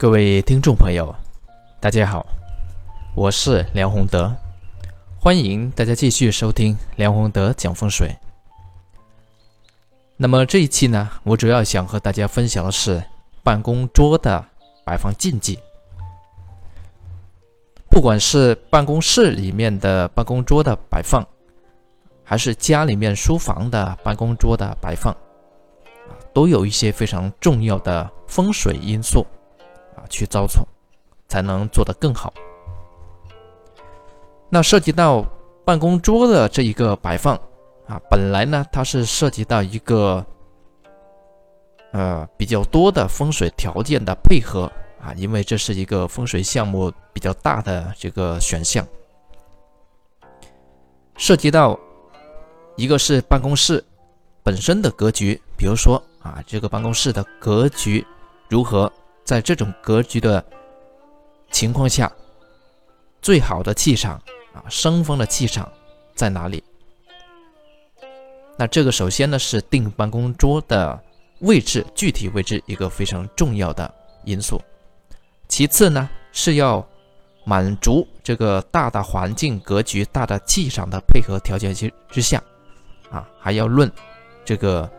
各位听众朋友，大家好，我是梁宏德，欢迎大家继续收听梁宏德讲风水。那么这一期呢，我主要想和大家分享的是办公桌的摆放禁忌。不管是办公室里面的办公桌的摆放，还是家里面书房的办公桌的摆放，都有一些非常重要的风水因素。去招宠，才能做得更好。那涉及到办公桌的这一个摆放啊，本来呢它是涉及到一个呃比较多的风水条件的配合啊，因为这是一个风水项目比较大的这个选项，涉及到一个是办公室本身的格局，比如说啊这个办公室的格局如何。在这种格局的情况下，最好的气场啊，生风的气场在哪里？那这个首先呢是定办公桌的位置，具体位置一个非常重要的因素。其次呢是要满足这个大的环境格局、大的气场的配合条件之之下，啊，还要论这个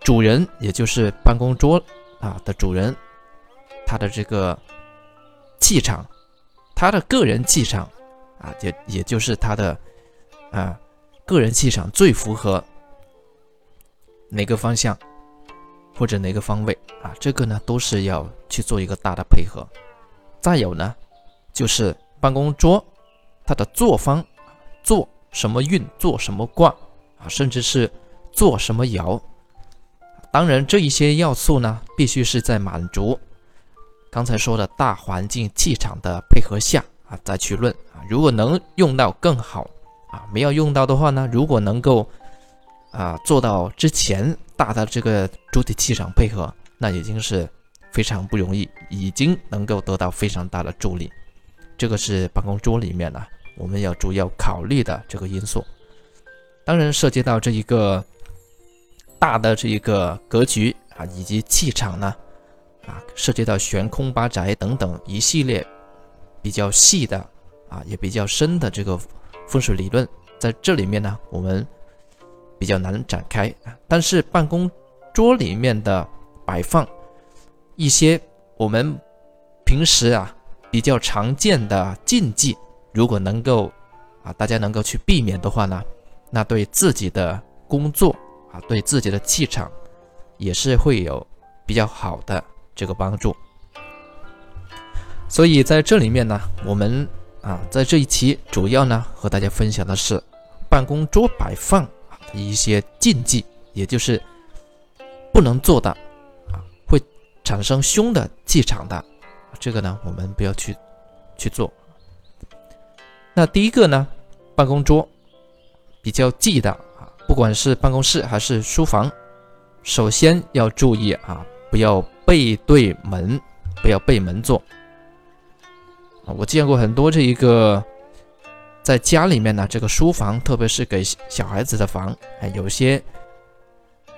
主人，也就是办公桌。啊的主人，他的这个气场，他的个人气场啊，也也就是他的啊个人气场最符合哪个方向或者哪个方位啊？这个呢都是要去做一个大的配合。再有呢，就是办公桌它的坐方，坐什么运，坐什么卦啊，甚至是坐什么爻。当然，这一些要素呢，必须是在满足刚才说的大环境气场的配合下啊，再去论啊。如果能用到更好啊，没有用到的话呢，如果能够啊做到之前大的这个主体气场配合，那已经是非常不容易，已经能够得到非常大的助力。这个是办公桌里面呢，我们要主要考虑的这个因素。当然，涉及到这一个。大的这一个格局啊，以及气场呢，啊，涉及到悬空八宅等等一系列比较细的啊，也比较深的这个风水理论，在这里面呢，我们比较难展开。但是办公桌里面的摆放一些我们平时啊比较常见的禁忌，如果能够啊大家能够去避免的话呢，那对自己的工作。啊，对自己的气场也是会有比较好的这个帮助。所以在这里面呢，我们啊，在这一期主要呢和大家分享的是办公桌摆放的一些禁忌，也就是不能做的啊，会产生凶的气场的，这个呢我们不要去去做。那第一个呢，办公桌比较忌的。不管是办公室还是书房，首先要注意啊，不要背对门，不要背门坐啊。我见过很多这一个在家里面呢，这个书房，特别是给小孩子的房，哎，有些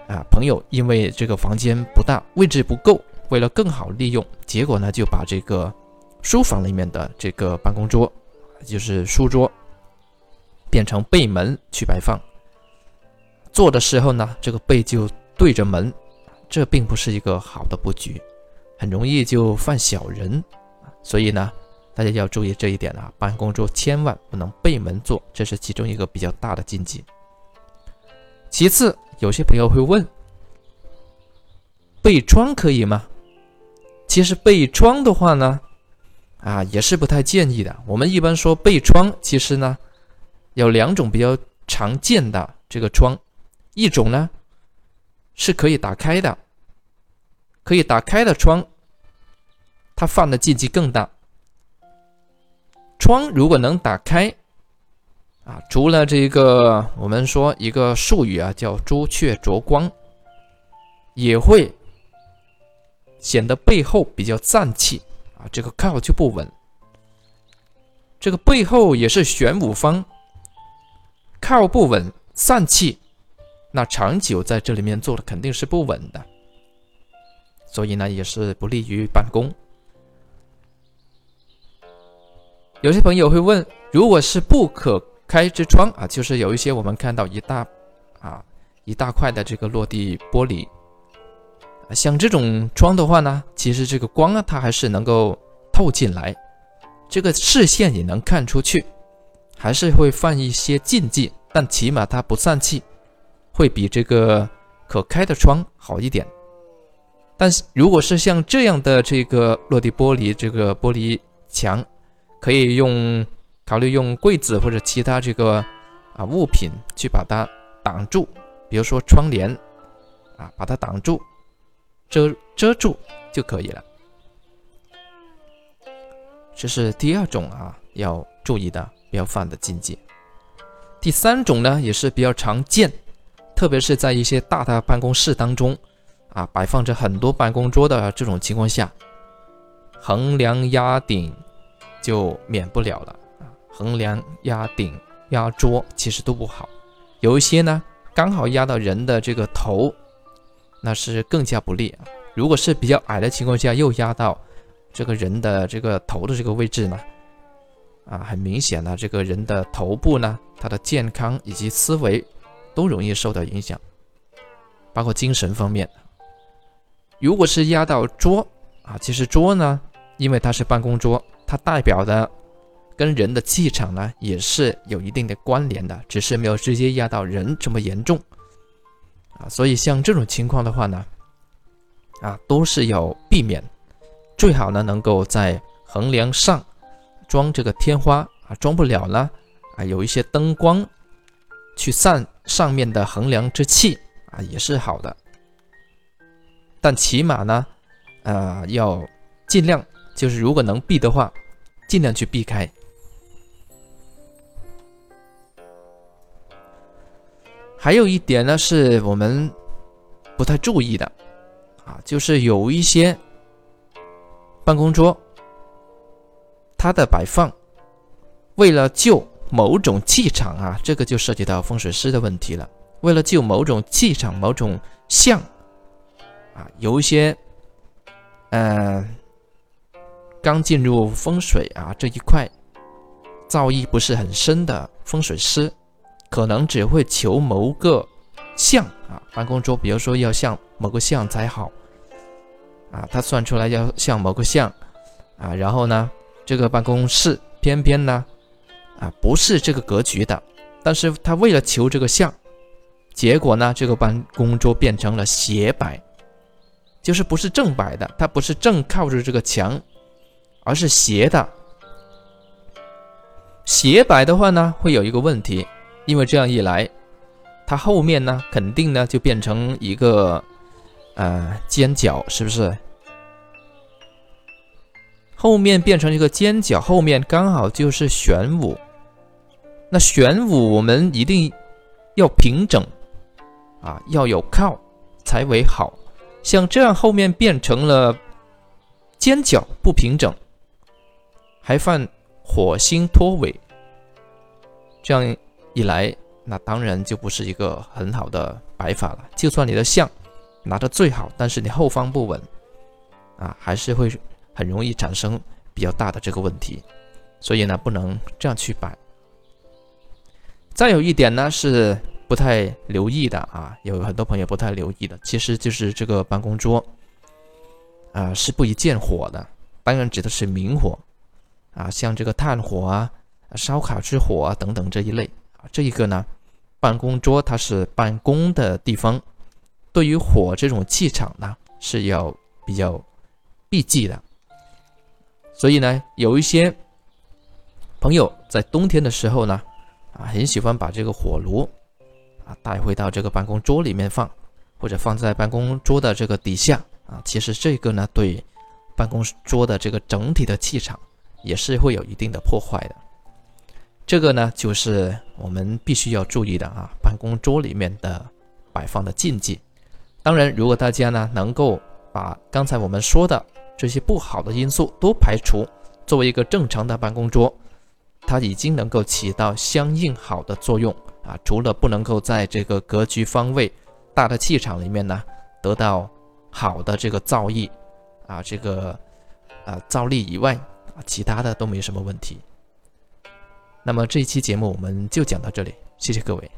啊朋友因为这个房间不大，位置不够，为了更好利用，结果呢就把这个书房里面的这个办公桌，就是书桌，变成背门去摆放。做的时候呢，这个背就对着门，这并不是一个好的布局，很容易就犯小人所以呢，大家要注意这一点啊，办公桌千万不能背门坐，这是其中一个比较大的禁忌。其次，有些朋友会问，背窗可以吗？其实背窗的话呢，啊，也是不太建议的。我们一般说背窗，其实呢，有两种比较常见的这个窗。一种呢是可以打开的，可以打开的窗，它放的禁忌更大。窗如果能打开，啊，除了这个我们说一个术语啊叫朱雀着光，也会显得背后比较脏气啊，这个靠就不稳。这个背后也是玄武方，靠不稳，散气。那长久在这里面做的肯定是不稳的，所以呢也是不利于办公。有些朋友会问，如果是不可开之窗啊，就是有一些我们看到一大啊一大块的这个落地玻璃，像这种窗的话呢，其实这个光啊它还是能够透进来，这个视线也能看出去，还是会犯一些禁忌，但起码它不散气，会比这个可开的窗好一点。但是如果是像这样的这个落地玻璃，这个玻璃墙。可以用考虑用柜子或者其他这个啊物品去把它挡住，比如说窗帘啊，把它挡住，遮遮住就可以了。这是第二种啊要注意的不要犯的禁忌。第三种呢也是比较常见，特别是在一些大的办公室当中啊，摆放着很多办公桌的这种情况下，横梁压顶。就免不了了啊！横梁压顶压桌其实都不好，有一些呢刚好压到人的这个头，那是更加不利啊。如果是比较矮的情况下，又压到这个人的这个头的这个位置呢，啊，很明显呢，这个人的头部呢，他的健康以及思维都容易受到影响，包括精神方面。如果是压到桌啊，其实桌呢，因为它是办公桌。它代表的跟人的气场呢，也是有一定的关联的，只是没有直接压到人这么严重啊。所以像这种情况的话呢，啊，都是要避免，最好呢能够在横梁上装这个天花啊，装不了呢啊，有一些灯光去散上面的横梁之气啊，也是好的。但起码呢，呃，要尽量。就是如果能避的话，尽量去避开。还有一点呢，是我们不太注意的啊，就是有一些办公桌，它的摆放为了就某种气场啊，这个就涉及到风水师的问题了。为了救某种气场、某种相啊，有一些嗯。刚进入风水啊这一块，造诣不是很深的风水师，可能只会求某个像啊，办公桌，比如说要像某个像才好啊，他算出来要像某个像啊，然后呢，这个办公室偏偏呢啊不是这个格局的，但是他为了求这个像，结果呢，这个办公桌变成了斜摆，就是不是正摆的，它不是正靠着这个墙。而是斜的，斜摆的话呢，会有一个问题，因为这样一来，它后面呢，肯定呢就变成一个呃尖角，是不是？后面变成一个尖角，后面刚好就是玄武，那玄武我们一定要平整啊，要有靠才为好，像这样后面变成了尖角，不平整。还犯火星脱尾，这样一来，那当然就不是一个很好的摆法了。就算你的象拿的最好，但是你后方不稳啊，还是会很容易产生比较大的这个问题。所以呢，不能这样去摆。再有一点呢，是不太留意的啊，有很多朋友不太留意的，其实就是这个办公桌啊是不宜见火的，当然指的是明火。啊，像这个炭火啊、烧烤之火啊等等这一类啊，这一个呢，办公桌它是办公的地方，对于火这种气场呢是要比较避忌的。所以呢，有一些朋友在冬天的时候呢，啊，很喜欢把这个火炉啊带回到这个办公桌里面放，或者放在办公桌的这个底下啊，其实这个呢，对办公桌的这个整体的气场。也是会有一定的破坏的，这个呢就是我们必须要注意的啊，办公桌里面的摆放的禁忌。当然，如果大家呢能够把刚才我们说的这些不好的因素都排除，作为一个正常的办公桌，它已经能够起到相应好的作用啊。除了不能够在这个格局方位、大的气场里面呢得到好的这个造诣啊，这个啊造力以外啊，其他的都没什么问题。那么这一期节目我们就讲到这里，谢谢各位。